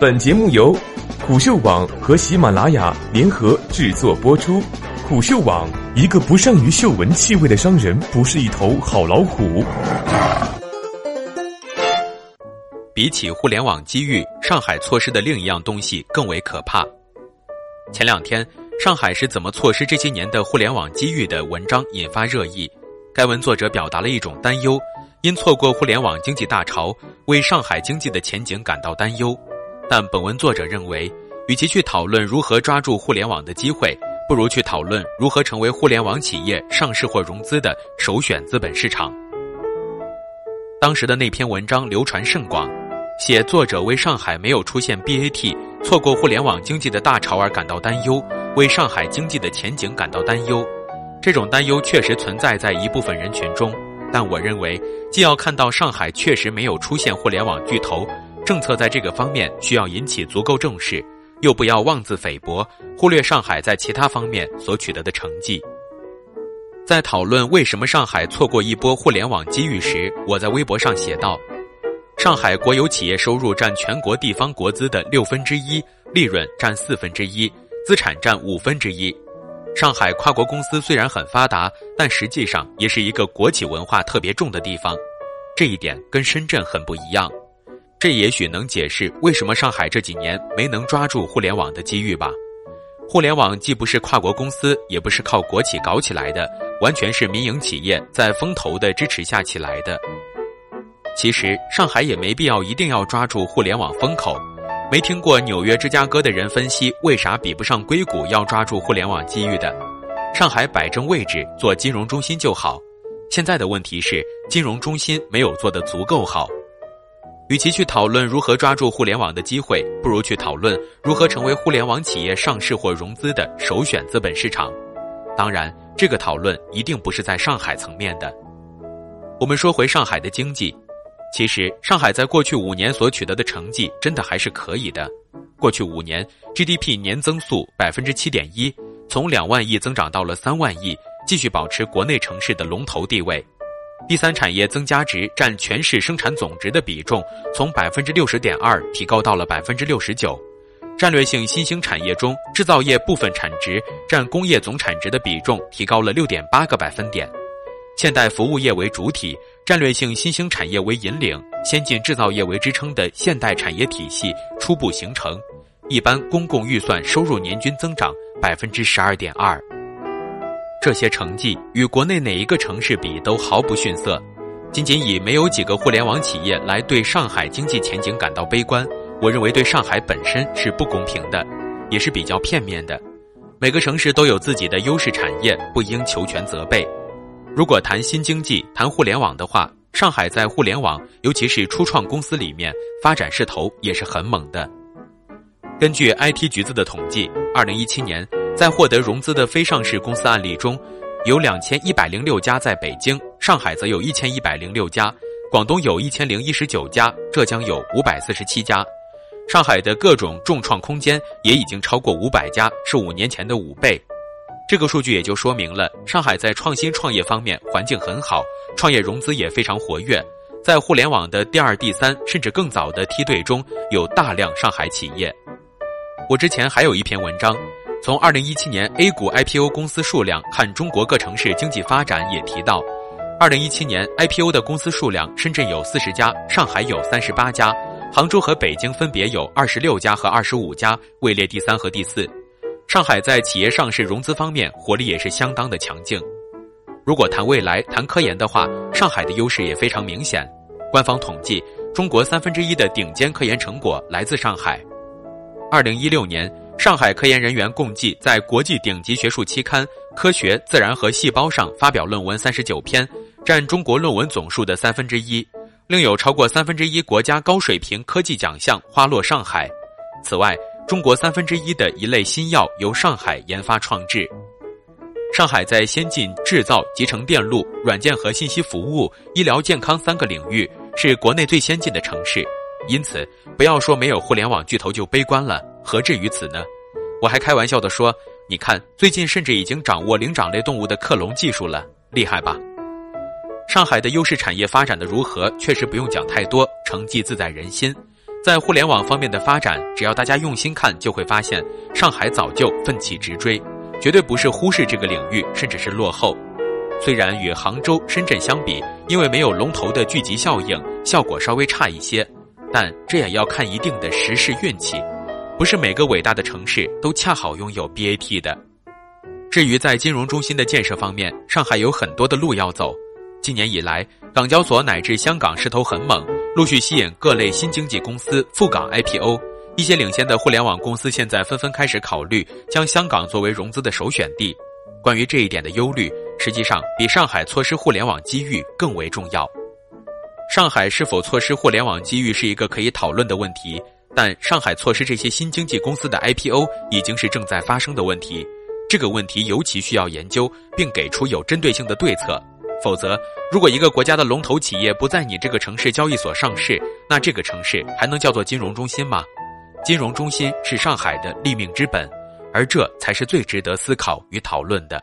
本节目由虎嗅网和喜马拉雅联合制作播出。虎嗅网：一个不善于嗅闻气味的商人，不是一头好老虎。比起互联网机遇，上海错失的另一样东西更为可怕。前两天，上海是怎么错失这些年的互联网机遇的文章引发热议。该文作者表达了一种担忧，因错过互联网经济大潮，为上海经济的前景感到担忧。但本文作者认为，与其去讨论如何抓住互联网的机会，不如去讨论如何成为互联网企业上市或融资的首选资本市场。当时的那篇文章流传甚广，写作者为上海没有出现 BAT、错过互联网经济的大潮而感到担忧，为上海经济的前景感到担忧。这种担忧确实存在在一部分人群中，但我认为，既要看到上海确实没有出现互联网巨头。政策在这个方面需要引起足够重视，又不要妄自菲薄，忽略上海在其他方面所取得的成绩。在讨论为什么上海错过一波互联网机遇时，我在微博上写道：“上海国有企业收入占全国地方国资的六分之一，利润占四分之一，资产占五分之一。上海跨国公司虽然很发达，但实际上也是一个国企文化特别重的地方，这一点跟深圳很不一样。”这也许能解释为什么上海这几年没能抓住互联网的机遇吧。互联网既不是跨国公司，也不是靠国企搞起来的，完全是民营企业在风投的支持下起来的。其实上海也没必要一定要抓住互联网风口。没听过纽约、芝加哥的人分析为啥比不上硅谷要抓住互联网机遇的？上海摆正位置做金融中心就好。现在的问题是金融中心没有做得足够好。与其去讨论如何抓住互联网的机会，不如去讨论如何成为互联网企业上市或融资的首选资本市场。当然，这个讨论一定不是在上海层面的。我们说回上海的经济，其实上海在过去五年所取得的成绩真的还是可以的。过去五年 GDP 年增速百分之七点一，从两万亿增长到了三万亿，继续保持国内城市的龙头地位。第三产业增加值占全市生产总值的比重从百分之六十点二提高到了百分之六十九，战略性新兴产业中制造业部分产值占工业总产值的比重提高了六点八个百分点，现代服务业为主体，战略性新兴产业为引领，先进制造业为支撑的现代产业体系初步形成，一般公共预算收入年均增长百分之十二点二。这些成绩与国内哪一个城市比都毫不逊色，仅仅以没有几个互联网企业来对上海经济前景感到悲观，我认为对上海本身是不公平的，也是比较片面的。每个城市都有自己的优势产业，不应求全责备。如果谈新经济、谈互联网的话，上海在互联网，尤其是初创公司里面发展势头也是很猛的。根据 IT 橘子的统计，二零一七年。在获得融资的非上市公司案例中，有两千一百零六家在北京，上海则有一千一百零六家，广东有一千零一十九家，浙江有五百四十七家。上海的各种重创空间也已经超过五百家，是五年前的五倍。这个数据也就说明了，上海在创新创业方面环境很好，创业融资也非常活跃。在互联网的第二、第三甚至更早的梯队中，有大量上海企业。我之前还有一篇文章。从二零一七年 A 股 IPO 公司数量看中国各城市经济发展，也提到，二零一七年 IPO 的公司数量，深圳有四十家，上海有三十八家，杭州和北京分别有二十六家和二十五家，位列第三和第四。上海在企业上市融资方面活力也是相当的强劲。如果谈未来、谈科研的话，上海的优势也非常明显。官方统计，中国三分之一的顶尖科研成果来自上海。二零一六年。上海科研人员共计在国际顶级学术期刊《科学》《自然》和《细胞》上发表论文三十九篇，占中国论文总数的三分之一。另有超过三分之一国家高水平科技奖项花落上海。此外，中国三分之一的一类新药由上海研发创制。上海在先进制造、集成电路、软件和信息服务、医疗健康三个领域是国内最先进的城市。因此，不要说没有互联网巨头就悲观了。何至于此呢？我还开玩笑的说：“你看，最近甚至已经掌握灵长类动物的克隆技术了，厉害吧？”上海的优势产业发展的如何，确实不用讲太多，成绩自在人心。在互联网方面的发展，只要大家用心看，就会发现上海早就奋起直追，绝对不是忽视这个领域，甚至是落后。虽然与杭州、深圳相比，因为没有龙头的聚集效应，效果稍微差一些，但这也要看一定的时势运气，不是每个伟大的城市都恰好拥有 BAT 的。至于在金融中心的建设方面，上海有很多的路要走。今年以来，港交所乃至香港势头很猛，陆续吸引各类新经济公司赴港 IPO。一些领先的互联网公司现在纷纷开始考虑将香港作为融资的首选地。关于这一点的忧虑，实际上比上海错失互联网机遇更为重要。上海是否错失互联网机遇是一个可以讨论的问题，但上海错失这些新经济公司的 IPO 已经是正在发生的问题。这个问题尤其需要研究，并给出有针对性的对策。否则，如果一个国家的龙头企业不在你这个城市交易所上市，那这个城市还能叫做金融中心吗？金融中心是上海的立命之本，而这才是最值得思考与讨论的。